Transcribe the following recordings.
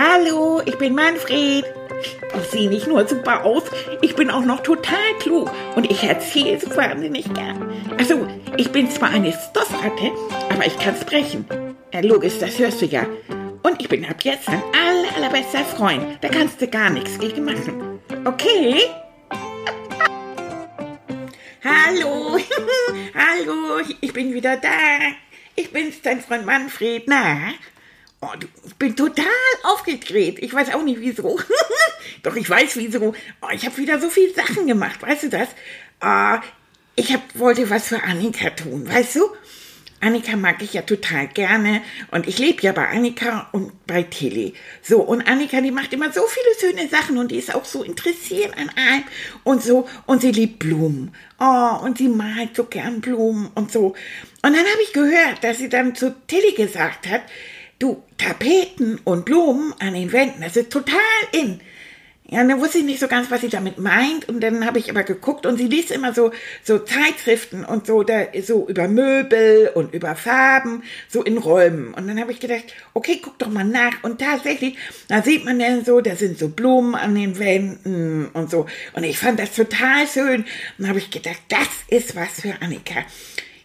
Hallo, ich bin Manfred. Ich sehe nicht nur super aus, ich bin auch noch total klug und ich erzähle so wahnsinnig gern. Also, ich bin zwar eine Stoffratte, aber ich kann sprechen. Ja, logisch, das hörst du ja. Und ich bin ab jetzt dein aller, allerbester Freund. Da kannst du gar nichts gegen machen. Okay? Hallo, hallo, ich bin wieder da. Ich bin's, dein Freund Manfred. Na? Oh, ich bin total aufgedreht. Ich weiß auch nicht wieso. Doch ich weiß wieso. Oh, ich habe wieder so viele Sachen gemacht. Weißt du das? Uh, ich hab, wollte was für Annika tun, weißt du? Annika mag ich ja total gerne und ich lebe ja bei Annika und bei Tilly. So, und Annika, die macht immer so viele schöne Sachen und die ist auch so interessiert an allem und so und sie liebt Blumen. Oh, und sie malt so gern Blumen und so. Und dann habe ich gehört, dass sie dann zu Tilly gesagt hat, du, Tapeten und Blumen an den Wänden, das ist total in. Ja, dann wusste ich nicht so ganz, was sie damit meint. Und dann habe ich aber geguckt und sie liest immer so, so Zeitschriften und so, da, so über Möbel und über Farben, so in Räumen. Und dann habe ich gedacht, okay, guck doch mal nach. Und tatsächlich, da sieht man dann so, da sind so Blumen an den Wänden und so. Und ich fand das total schön. Und dann habe ich gedacht, das ist was für Annika.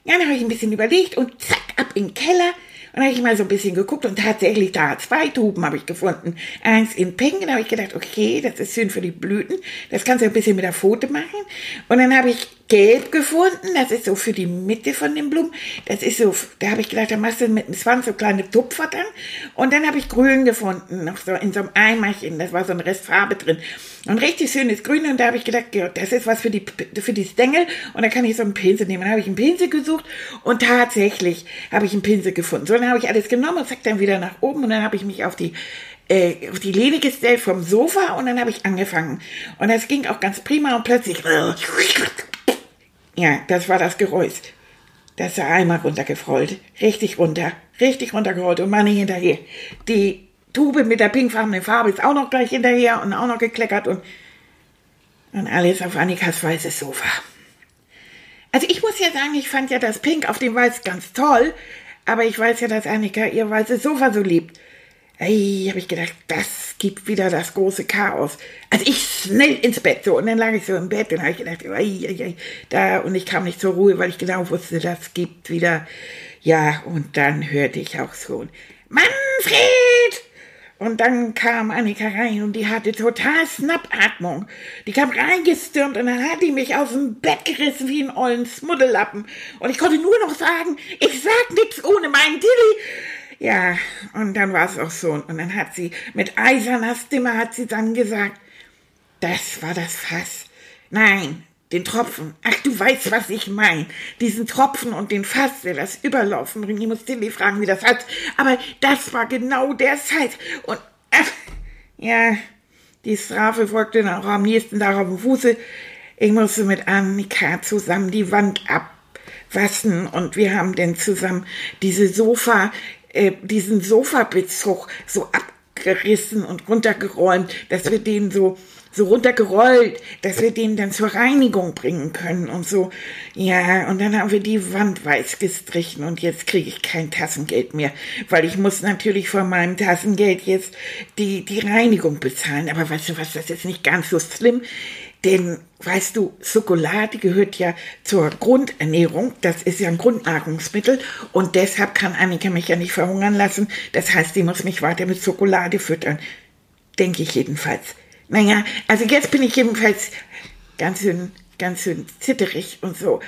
Ja, dann habe ich ein bisschen überlegt und zack, ab in den Keller und habe ich mal so ein bisschen geguckt und tatsächlich da zwei Tuben habe ich gefunden. Eins in Pink, da habe ich gedacht, okay, das ist schön für die Blüten. Das kannst du ein bisschen mit der Pfote machen. Und dann habe ich gelb gefunden, das ist so für die Mitte von den Blumen. Das ist so, da habe ich gedacht, da machst du mit einem Schwanz so kleine Tupfer dann. Und dann habe ich grün gefunden, noch so in so einem Eimerchen, das war so ein Rest Farbe drin. Und richtig schönes Grün und da habe ich gedacht, ja, das ist was für die, für die Stängel und da kann ich so einen Pinsel nehmen. Dann habe ich einen Pinsel gesucht und tatsächlich habe ich einen Pinsel gefunden. So, dann habe ich alles genommen und zack, dann wieder nach oben und dann habe ich mich auf die äh, auf die Lehne gestellt vom Sofa und dann habe ich angefangen. Und das ging auch ganz prima und plötzlich ja, das war das Geräusch. Das der Eimer runtergefrollt. Richtig runter. Richtig runtergerollt und meine hinterher. Die Tube mit der pinkfarbenen Farbe ist auch noch gleich hinterher und auch noch gekleckert und, und alles auf Annikas weißes Sofa. Also ich muss ja sagen, ich fand ja das Pink auf dem Weiß ganz toll, aber ich weiß ja, dass Annika ihr weißes Sofa so liebt. Ey, habe ich gedacht, das gibt wieder das große Chaos. Also ich schnell ins Bett so und dann lag ich so im Bett und habe ich gedacht, ey, ey, ey, da und ich kam nicht zur Ruhe, weil ich genau wusste, das gibt wieder. Ja, und dann hörte ich auch so, Manfred! Und dann kam Annika rein und die hatte total Schnappatmung. Die kam reingestürmt und dann hat die mich aus dem Bett gerissen wie ein ollen Smuddellappen. Und ich konnte nur noch sagen, ich sag nix ohne meinen Tilly. Ja, und dann war es auch so. Und dann hat sie mit eiserner Stimme hat sie dann gesagt, das war das Fass. Nein, den Tropfen. Ach, du weißt, was ich meine. Diesen Tropfen und den Fass, der das Überlaufen bringt. Ich muss Tilly fragen, wie das hat. Aber das war genau der Zeit. Und, ach, ja, die Strafe folgte dann auch am nächsten Tag auf dem Fuße. Ich musste mit Annika zusammen die Wand abwaschen und wir haben dann zusammen diese Sofa, äh, diesen Sofabezug so abgerissen und runtergeräumt, dass wir den so so runtergerollt, dass wir den dann zur Reinigung bringen können und so. Ja, und dann haben wir die Wand weiß gestrichen und jetzt kriege ich kein Tassengeld mehr, weil ich muss natürlich von meinem Tassengeld jetzt die, die Reinigung bezahlen. Aber weißt du was, das ist nicht ganz so schlimm. Denn, weißt du, Schokolade gehört ja zur Grundernährung. Das ist ja ein Grundnahrungsmittel. Und deshalb kann Annika mich ja nicht verhungern lassen. Das heißt, sie muss mich weiter mit Schokolade füttern. Denke ich jedenfalls. Naja, also jetzt bin ich jedenfalls ganz schön, ganz schön zitterig und so.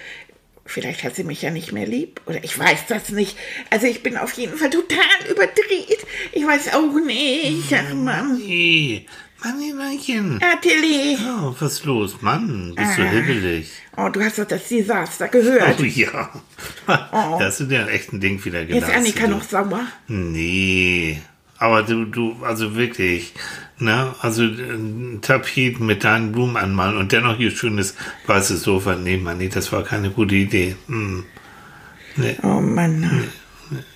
Vielleicht hat sie mich ja nicht mehr lieb oder ich weiß das nicht. Also ich bin auf jeden Fall total überdreht. Ich weiß auch nicht. Ach Mann. Nee. Manninchen. Ah, Tilly. Oh, was ist los? Mann, bist Ah. du hibbelig. Oh, du hast doch das Desaster gehört. Oh ja. Oh. Da hast du dir echt ein Ding wieder Ist gelassen. Annika noch sauer? Nee. Aber du, du, also wirklich, ne, also äh, Tapeten mit deinen Blumen anmalen und dennoch hier schönes weißes Sofa. Nee, Mann, nee, das war keine gute Idee. Hm. Nee, Oh Mann.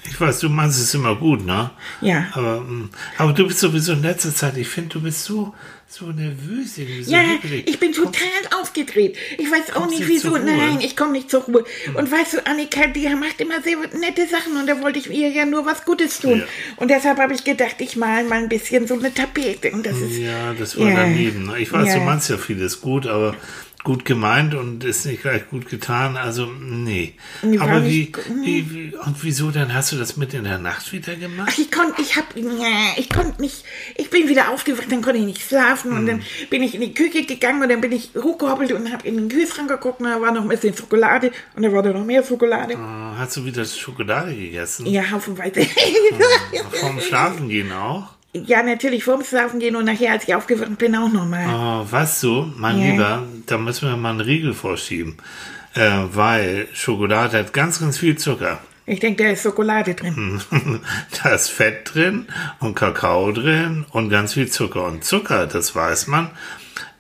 Ich weiß, du meinst es immer gut, ne? Ja. Aber, mm, aber du bist sowieso in letzter Zeit, ich finde, du bist so, so nervös. irgendwie, So Ja, hibbelig. ich bin total aufgedreht. Ich weiß auch Kommst nicht wieso. Nein, ich komme nicht zur Ruhe. Und weißt du, Annika, die macht immer sehr nette Sachen und da wollte ich ihr ja nur was Gutes tun. Ja. Und deshalb habe ich gedacht, ich mal mal ein bisschen so eine Tapete. Und das ist. Ja, das war Ja. daneben. ne? Ich weiß, Ja. du meinst ja vieles gut, aber gut gemeint und ist nicht gleich gut getan. Also, nee. Aber wie, nicht gu- wie, und wieso dann hast du das mit in der Nacht wieder gemacht? Ach, ich konnte, ich hab, ich konnte nicht, ich bin wieder aufgewacht, dann konnte ich nicht schlafen und Hm. dann bin ich in die Küche gegangen und dann bin ich hochgehoppelt und habe in den Kühlschrank geguckt und da war noch ein bisschen Schokolade und da war da noch mehr Schokolade. Äh, Hast du wieder Schokolade gegessen? Ja, haufenweise. Vorm Schlafen gehen auch? Ja, natürlich vorm Schlafen gehen und nachher, als ich aufgewacht bin, auch nochmal. Oh, weißt du, mein Ja. Lieber, da müssen wir mal einen Riegel vorschieben. Äh, weil Schokolade hat ganz, ganz viel Zucker. Ich denke, da ist Schokolade drin. da ist Fett drin und Kakao drin und ganz viel Zucker. Und Zucker, das weiß man,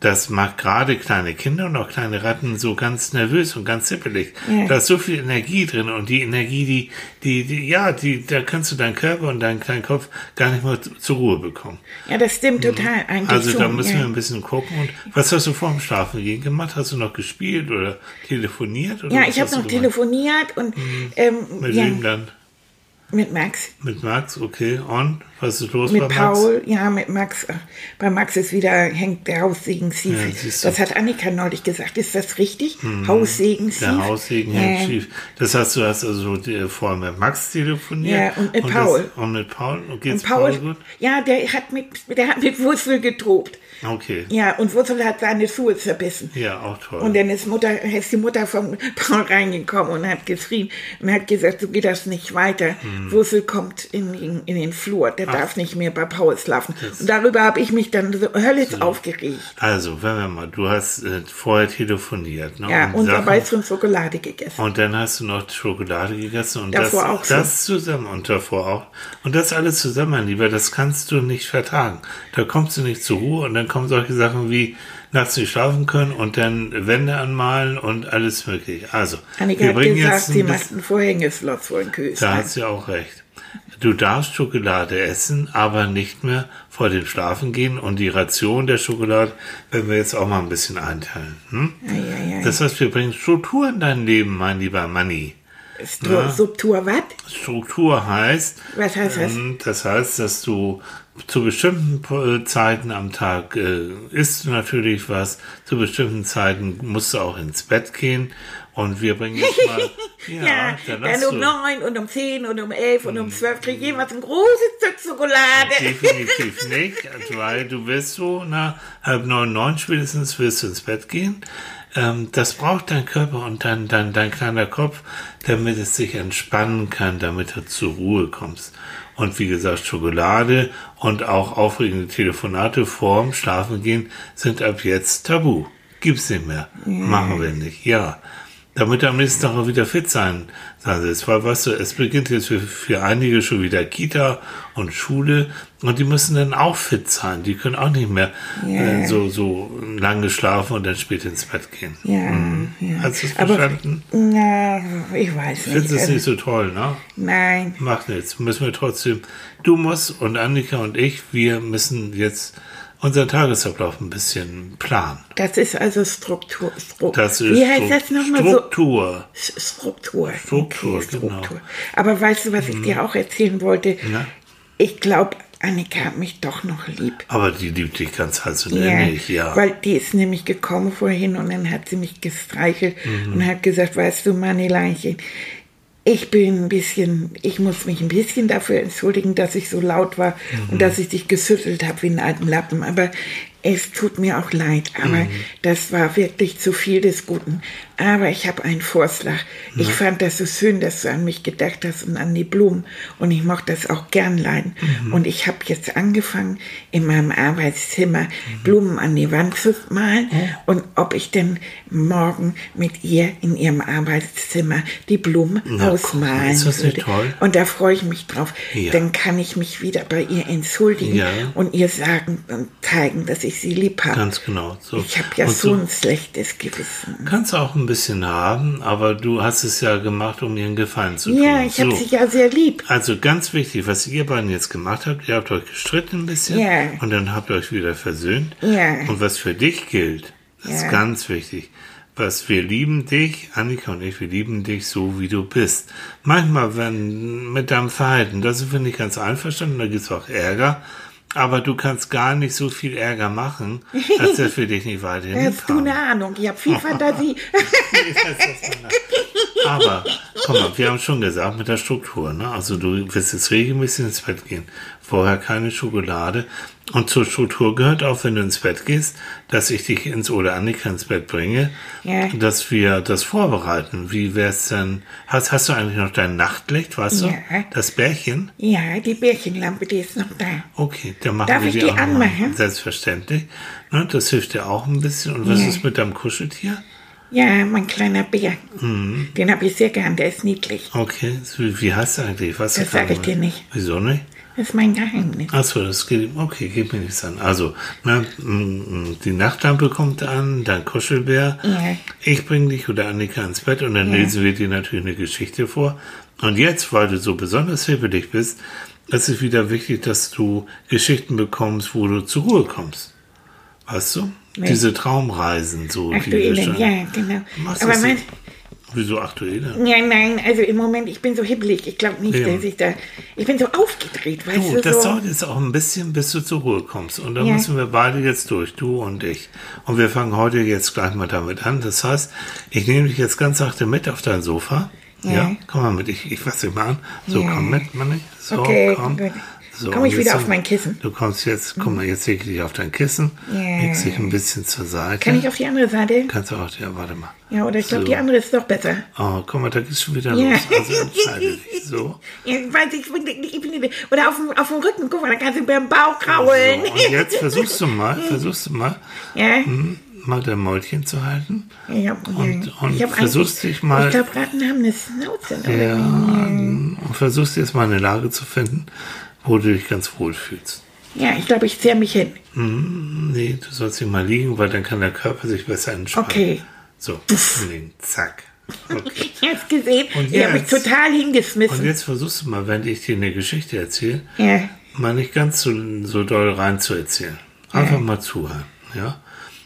das macht gerade kleine Kinder und auch kleine Ratten so ganz nervös und ganz zippelig. Ja. Da ist so viel Energie drin und die Energie, die, die, die, ja, die, da kannst du deinen Körper und deinen kleinen Kopf gar nicht mehr zu- zur Ruhe bekommen. Ja, das stimmt total. Eigentlich Also schon. da müssen wir ja. ein bisschen gucken. Und was hast du vor dem Schlafen gehen gemacht? Hast du noch gespielt oder telefoniert? Oder Ja, ich habe noch gemacht? telefoniert und ähm, Mit ja, wem dann? mit Max. Mit Max, okay. Und? Was ist los Mit bei Max? Paul, ja, mit Max. Bei Max ist wieder, hängt der Haussegen schief. Ja, das hat Annika neulich gesagt. Ist das richtig? Haussegen schief? Mhm. Der Haussegen ja. hängt schief. Das heißt, du hast also äh, vorher mit Max telefoniert. Ja, und mit das, Paul. Und mit Paul. Und geht's Und Paul, Paul gut? ja, der hat mit, der hat mit Wurzel getobt. Okay. Ja, und Wurzel hat seine Schuhe zerbissen. Ja, auch toll. Und dann ist, Mutter, ist die Mutter von Paul reingekommen und hat geschrien und hat gesagt, so geht das nicht weiter. Hm. Wurzel kommt in, den- in den Flur, der darf nicht mehr bei Paul schlafen. Und darüber habe ich mich dann so höllisch aufgeregt. also, wenn wir mal, du hast äh, vorher telefoniert. Ne, Ja, und Sachen- dabei schon Schokolade gegessen. Und dann hast du noch Schokolade gegessen und Davor das, auch so. das zusammen und davor auch. Und das alles zusammen, mein Lieber, das kannst du nicht vertragen. Da kommst du nicht zur Ruhe und dann kommen solche Sachen wie nachts nicht schlafen können und dann Wände anmalen und alles mögliche. Also, Annika wir bringen gesagt, jetzt sie ein macht bisschen, ein Vorhängeschloss vor den da Kühlschrank. hat sie auch recht. Du darfst Schokolade essen, aber nicht mehr vor dem Schlafen gehen und die Ration der Schokolade werden wir jetzt auch mal ein bisschen einteilen. Hm? Ja, ja, ja. Das heißt, wir bringen Struktur in dein Leben, mein lieber Manni. Struktur, Subtur, was? Struktur heißt, Was heißt das? ähm, das heißt, dass du zu bestimmten äh, Zeiten am Tag äh, isst du natürlich was, zu bestimmten Zeiten musst du auch ins Bett gehen und wir bringen jetzt mal, ja, Ja, dann dann um neun und um zehn und um elf und um zwölf krieg ich jeweils ein großes Stück Schokolade. definitiv nicht, weil du wirst so nach halb neun, neun spätestens wirst du ins Bett gehen. Ähm, das braucht dein Körper und dein, dein, dein kleiner Kopf, damit es sich entspannen kann, damit du zur Ruhe kommst. Und wie gesagt, Schokolade und auch aufregende Telefonate vorm Schlafengehen sind ab jetzt tabu. Gibt's nicht mehr. Machen wir nicht. Ja. Damit am nächsten Tag auch wieder fit sein, sein sollst. Weil, weißt du, es beginnt jetzt für, für einige schon wieder Kita und Schule und die müssen dann auch fit sein. Die können auch nicht mehr äh, so, so lange schlafen und dann spät ins Bett gehen. Ja, ja. Hast du es verstanden? Na, ich weiß nicht. Findest es nicht so toll, ne? Nein. Macht nichts. Müssen wir trotzdem, du musst und Annika und ich, wir müssen jetzt unseren Tagesablauf ein bisschen planen. Das ist also Struktur. Stru Das ist Wie heißt Stru- das nochmal? Struktur. Struktur. Struktur, Okay, genau. Aber weißt du, was ich dir auch erzählen wollte? Na? Ich glaube, Annika hat mich doch noch lieb. Aber die liebt dich ganz heiß und Ja, innig, ja. weil die ist nämlich gekommen vorhin und dann hat sie mich gestreichelt Mhm. und hat gesagt, weißt du, Manileinchen, ich bin ein bisschen, ich muss mich ein bisschen dafür entschuldigen, dass ich so laut war Mhm. und dass ich dich geschüttelt habe wie einen alten Lappen, aber es tut mir auch leid, aber Mhm. das war wirklich zu viel des Guten. Aber ich habe einen Vorschlag. Ich fand das so schön, dass du an mich gedacht hast und an die Blumen. Und ich mochte das auch gern leiden. Mhm. Und ich habe jetzt angefangen, in meinem Arbeitszimmer Mhm. Blumen an die Wand zu malen. Und ob ich denn morgen mit ihr in ihrem Arbeitszimmer die Blumen Na, ausmalen ist das nicht würde. toll? Und da freue ich mich drauf. Ja. Dann kann ich mich wieder bei ihr entschuldigen Ja. und ihr sagen und zeigen, dass ich sie lieb habe. Ganz genau. So. Ich habe ja Und so ein schlechtes Gewissen. Kannst du auch ein bisschen haben, aber du hast es ja gemacht, um ihren Gefallen zu tun. Ja, ich habe so. sie ja sehr lieb. Also ganz wichtig, was ihr beiden jetzt gemacht habt, ihr habt euch gestritten ein bisschen Ja. und dann habt ihr euch wieder versöhnt. Ja. Und was für dich gilt, das ist Ja. ganz wichtig. Was wir lieben dich, Annika und ich, wir lieben dich so, wie du bist. Manchmal, wenn mit deinem Verhalten, das sind wir nicht ganz einverstanden, da gibt's auch Ärger, aber du kannst gar nicht so viel Ärger machen, dass wir dich nicht weiterhin Hast du eine Ahnung? Ich habe viel Fantasie. Aber, guck mal, wir haben schon gesagt, mit der Struktur, ne? Also du wirst jetzt regelmäßig ins Bett gehen. Vorher keine Schokolade. Und zur Struktur gehört auch, wenn du ins Bett gehst, dass ich dich ins oder Annika ins Bett bringe, Ja. dass wir das vorbereiten. Wie wär's denn? Hast, hast du eigentlich noch dein Nachtlicht, weißt du? Ja. Das Bärchen? Ja, die Bärchenlampe, die ist noch da. Okay, dann machen Darf wir ich die die auch anmachen? Selbstverständlich. Ne, das hilft dir auch ein bisschen. Und was Ja. ist mit deinem Kuscheltier? Ja, mein kleiner Bär. Mhm. Den habe ich sehr gern, der ist niedlich. Okay, so, wie heißt er eigentlich? Was Das sag ich dir nicht. Wieso nicht? Das ist mein Geheimnis. Achso, das geht, okay, geht mir nichts an. Also, na, mm, die Nachtlampe kommt an, dann Kuschelbär. Ja. Ich bringe dich oder Annika ins Bett und dann lesen wir dir natürlich eine Geschichte vor. Und jetzt, weil du so besonders hibbelig bist, ist es wieder wichtig, dass du Geschichten bekommst, wo du zur Ruhe kommst. Weißt du? Diese Traumreisen, so. Ach du Elend, schon- ja, genau. Machst Aber? Wieso aktuell? ja, nein, also im Moment, ich bin so hibbelig. Ich glaube nicht, Ja. dass ich da, ich bin so aufgedreht, weißt Du, du, das so. dauert jetzt auch ein bisschen, bis du zur Ruhe kommst. Und da Ja. müssen wir beide jetzt durch, du und ich. Und wir fangen heute jetzt gleich mal damit an. Das heißt, ich nehme dich jetzt ganz sachte mit auf dein Sofa. Ja, Ja. komm mal mit, ich, ich fasse dich mal an. So, komm mit, Manni. So, Okay, komm. gut. So, Komm ich wieder auf mein Kissen? Du kommst jetzt, guck mal, jetzt leg ich dich auf dein Kissen. Ja. Legst dich ein bisschen zur Seite. Kann ich auf die andere Seite? Kannst du auch, ja, warte mal. Ja, oder ich glaube, So. die andere ist doch besser. Oh, guck mal, da geht's schon wieder Ja. los. Also entscheide dich. So. Ja, ich weiß, ich bin, ich bin, oder auf dem, auf dem Rücken, guck mal, da kannst du beim Bauch kraulen. So, und jetzt versuchst du mal, versuchst du mal, Ja, hm, mal dein Mäulchen zu halten. ja, Und- und versuchst dich mal- Ich glaube, Ratten haben eine Schnauze. Ja, und versuchst jetzt mal eine Lage zu finden, wo du dich ganz wohl fühlst. Ja, ich glaube, ich zerre mich hin. Nee, du sollst dich mal liegen, weil dann kann der Körper sich besser entspannen. Okay. So, liegen, zack. Okay. Ich hab's gesehen. Und ich habe mich total Und hingeschmissen. jetzt versuchst du mal, wenn ich dir eine Geschichte erzähle, Ja, mal nicht ganz so, so doll rein zu erzählen. Einfach mal zuhören, ja?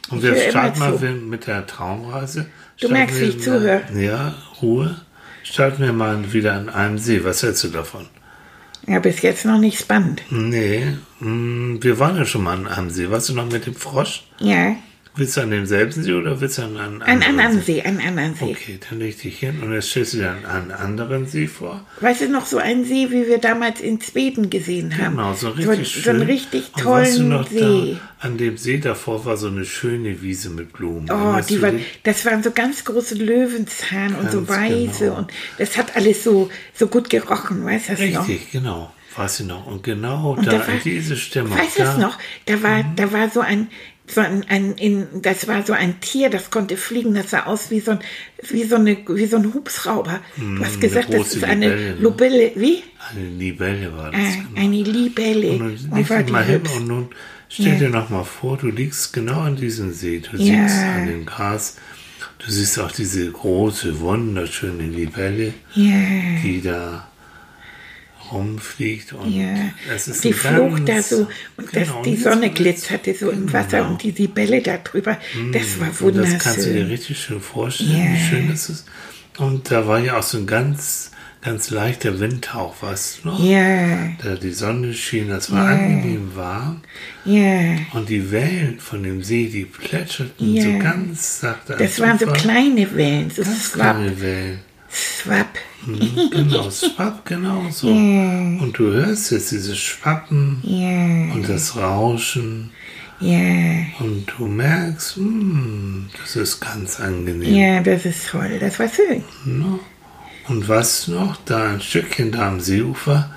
Und Ich wir starten mal zu. mit der Traumreise. Du merkst, wie ich zuhöre. Ja, Ruhe. Starten wir mal wieder an einem See. Was hältst du davon? Ja, bis jetzt noch nicht spannend. Nee, mm, wir waren ja schon mal an einem See. Warst du noch mit dem Frosch? Ja, Willst du an demselben See oder willst du an einem an anderen anderen See, an anderen See. Okay, dann leg dich hin und jetzt stellst du dir einen, einen anderen See vor. Weißt du noch so einen See, wie wir damals in Schweden gesehen haben? Genau, so richtig so, schön. So einen richtig und weißt du tollen noch, See. Da, an dem See davor war so eine schöne Wiese mit Blumen. Oh, die du war, dich? das waren so ganz große Löwenzahn und so Ganz weiße genau. und das hat alles so, so gut gerochen, weißt du das noch? Richtig, genau. Weiß ich noch. Und genau Und da, da war- diese Stimmung. Weißt du das noch? Da war, da war so ein, so ein, ein in, das war so ein Tier, das konnte fliegen, das sah aus wie so ein, wie so eine, wie so ein Hubschrauber. Du hast eine gesagt, das ist eine Libelle, ne? Lobelle, wie? Eine Libelle war das. Äh, genau. eine Libelle. Und Und nun war mal hin und nun stell Ja. dir noch mal vor, du liegst genau an diesem See. Du Ja. siehst an dem Gras. Du siehst auch diese große, wunderschöne Libelle, Ja. die da rumfliegt. Und Ja, es ist die flog da so und Genau, das, die jetzt Sonne glitzerte so im Wasser Genau. und die Libelle da drüber. Das war Und das kannst du dir wunderschön. richtig schön vorstellen, Ja. wie schön das ist. Und da war ja auch so ein ganz, ganz leichter Windhauch, weißt du noch? Ja, Da die Sonne schien, das war Ja. angenehm warm. ja. Und die Wellen von dem See, die plätscherten Ja. so ganz sachte. Das waren so kleine Wellen, so ganz kleine Wellen. Schwapp. Mhm, genau, Schwapp, genau so. Und du hörst jetzt dieses Schwappen Ja, und das Rauschen. ja, Und du merkst, hm, das ist ganz angenehm. ja, das ist toll, das war schön. Und was noch, da ein Stückchen da am Seeufer,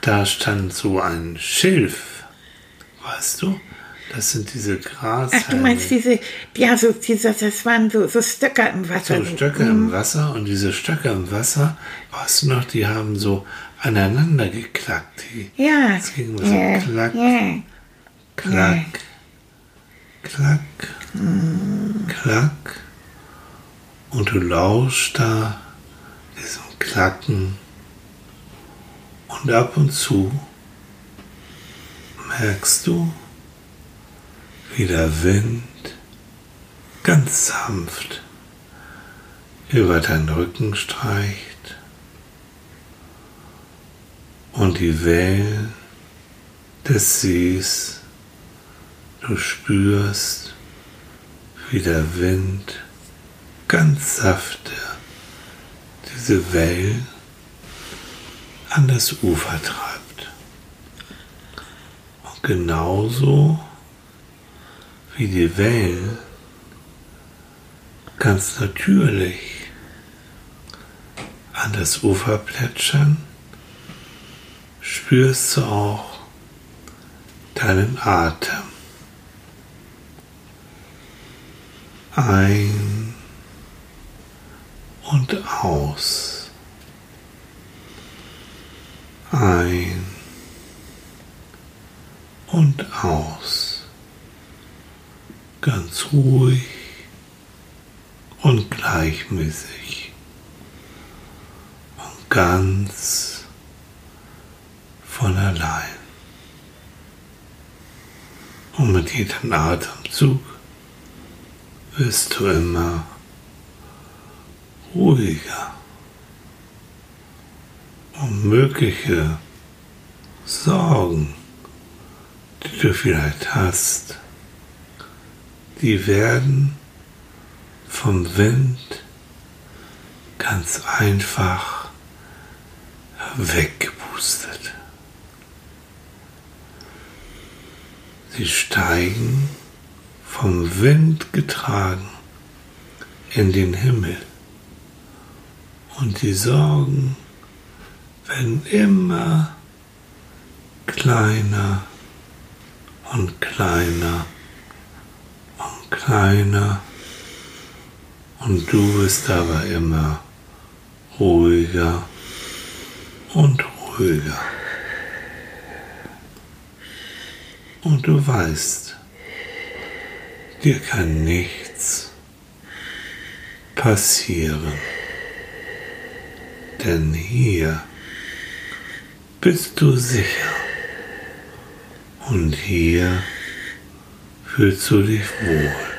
da stand so ein Schilf. Weißt du? Das sind diese Gras. Ach, du meinst diese, ja, so, diese, das waren so, so Stöcker im Wasser. so Stöcke im Wasser und diese Stöcke im Wasser, weißt du noch, die haben so aneinander geklackt. Die Ja, Das ging so ja, klack. ja, klack, klack, klack. Und du lauschst da diesem Klacken. Und ab und zu merkst du, wie der Wind ganz sanft über deinen Rücken streicht und die Wellen des Sees du spürst, wie der Wind ganz sachte diese Wellen an das Ufer treibt. Und genauso wie die Wellen. Ganz natürlich. An das Ufer plätschern, spürst du auch deinen Atem. Ein und aus. Ein und aus. Ganz ruhig und gleichmäßig und ganz von allein. Und mit jedem Atemzug wirst du immer ruhiger und mögliche Sorgen, die du vielleicht hast, die werden vom Wind ganz einfach weggepustet. Sie steigen vom Wind getragen in den Himmel und die Sorgen werden immer kleiner und kleiner und kleiner und du bist aber immer ruhiger und ruhiger. Und du weißt, dir kann nichts passieren. Denn hier bist du sicher. Und hier fühlst du dich wohl.